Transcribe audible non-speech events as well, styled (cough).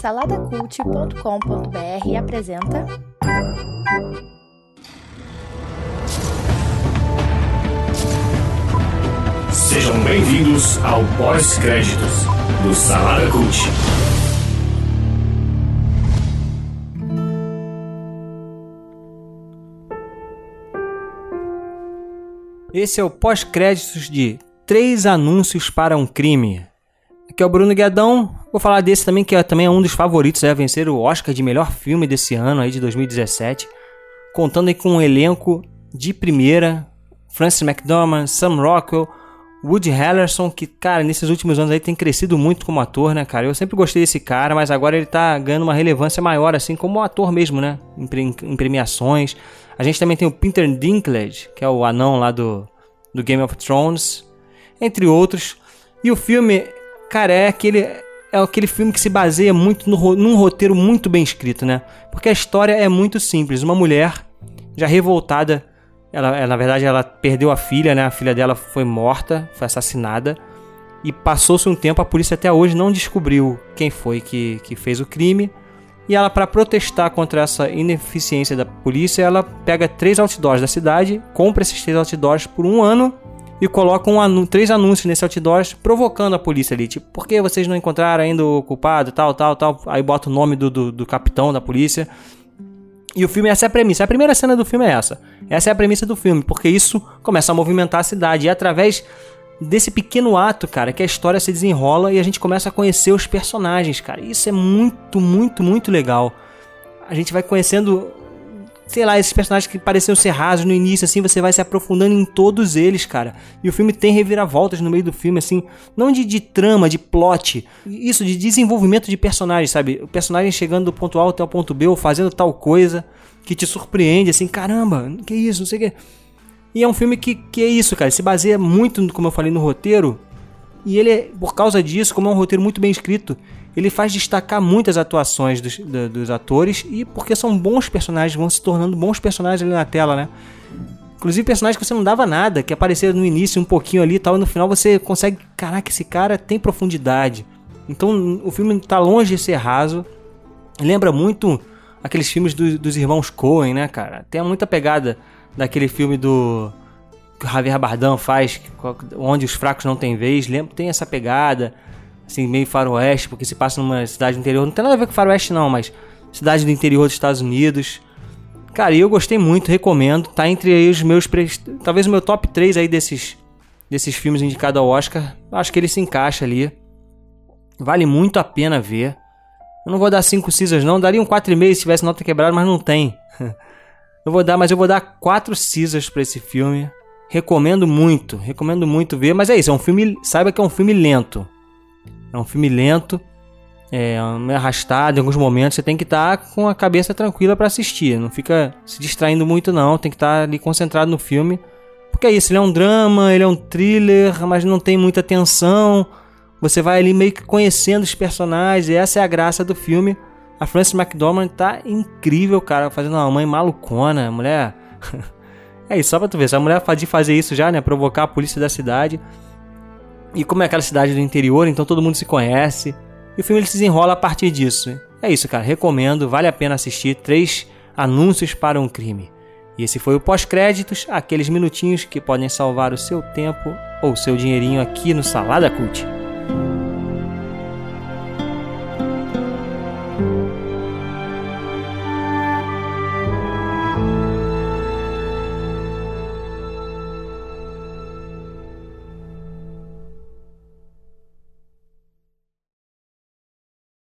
Saladacult.com.br apresenta. Sejam bem-vindos ao pós-créditos do Salada Cult. Esse é o pós-créditos de Três Anúncios para um Crime. Aqui é o Bruno Guedão. Vou falar desse também, que é, também é um dos favoritos a vencer o Oscar de melhor filme desse ano, aí de 2017. Contando aí com um elenco de primeira. Francis McDormand, Sam Rockwell, Woody Harrelson, que, cara, nesses últimos anos aí tem crescido muito como ator, né, cara? Eu sempre gostei desse cara, mas agora ele tá ganhando uma relevância maior, assim, como ator mesmo, né? Em, em premiações. A gente também tem o Peter Dinklage, que é o anão lá do, do Game of Thrones, entre outros. E o filme, cara, é aquele, é aquele filme que se baseia muito no, num roteiro muito bem escrito, né? Porque a história é muito simples. Uma mulher já revoltada, ela, ela na verdade ela perdeu a filha, né? A filha dela foi morta, foi assassinada. E passou-se um tempo, a polícia até hoje não descobriu quem foi que, que fez o crime. E ela, para protestar contra essa ineficiência da polícia, ela pega três outdoors da cidade, compra esses três outdoors por um ano e coloca um três anúncios nesse outdoors provocando a polícia ali. Tipo, por que vocês não encontraram ainda o culpado, tal, tal, tal. Aí bota o nome do, do, do capitão da polícia. E o filme, essa é a premissa. A primeira cena do filme é essa. Essa é a premissa do filme, porque isso começa a movimentar a cidade. E através desse pequeno ato, cara, que a história se desenrola e a gente começa a conhecer os personagens, cara. Isso é muito, muito, muito legal. A gente vai conhecendo, sei lá, esses personagens que pareciam ser rasos no início, assim, você vai se aprofundando em todos eles, cara. E o filme tem reviravoltas no meio do filme, assim, não de, de trama, de plot, isso, de desenvolvimento de personagens, sabe? O personagem chegando do ponto A até o ponto B, ou fazendo tal coisa que te surpreende, assim, caramba, que isso, não sei o que. E é um filme que, que é isso, cara. Se baseia muito, como eu falei, no roteiro. E ele, por causa disso, como é um roteiro muito bem escrito, ele faz destacar muitas atuações dos, do, dos atores. E porque são bons personagens, vão se tornando bons personagens ali na tela, né? Inclusive personagens que você não dava nada, que apareceram no início um pouquinho ali e tal, e no final você consegue. Caraca, esse cara tem profundidade. Então o filme tá longe de ser raso. Lembra muito aqueles filmes do, dos irmãos Coen, né, cara? Tem muita pegada daquele filme do que o Javier Bardem faz, onde os fracos não têm vez, lembra, tem essa pegada, assim, meio faroeste, porque se passa numa cidade do interior, não tem nada a ver com faroeste não, mas cidade do interior dos Estados Unidos. Cara, eu gostei muito, recomendo, tá entre aí os meus, talvez o meu top 3 aí desses desses filmes indicados ao Oscar, acho que ele se encaixa ali. Vale muito a pena ver. Eu não vou dar 5 Caesars não, daria um 4,5 se tivesse nota quebrada, mas não tem. (laughs) Eu vou dar, mas eu vou dar quatro Caesars para esse filme. Recomendo muito, recomendo muito ver. Mas é isso, é um filme. Saiba que é um filme lento. É um filme lento, é meio arrastado em alguns momentos. Você tem que estar tá com a cabeça tranquila para assistir. Não fica se distraindo muito, não. Tem que estar tá ali concentrado no filme. Porque é isso, ele é um drama, ele é um thriller, mas não tem muita tensão. Você vai ali meio que conhecendo os personagens, e essa é a graça do filme. A Frances McDormand tá incrível, cara, fazendo uma mãe malucona, mulher. (laughs) É isso, só pra tu ver, essa mulher de fazer isso já, né? Provocar a polícia da cidade. E como é aquela cidade do interior, então todo mundo se conhece. E o filme ele se desenrola a partir disso. É isso, cara. Recomendo, vale a pena assistir. Três anúncios para um crime. E esse foi o pós-créditos, aqueles minutinhos que podem salvar o seu tempo ou o seu dinheirinho aqui no Salada Cult.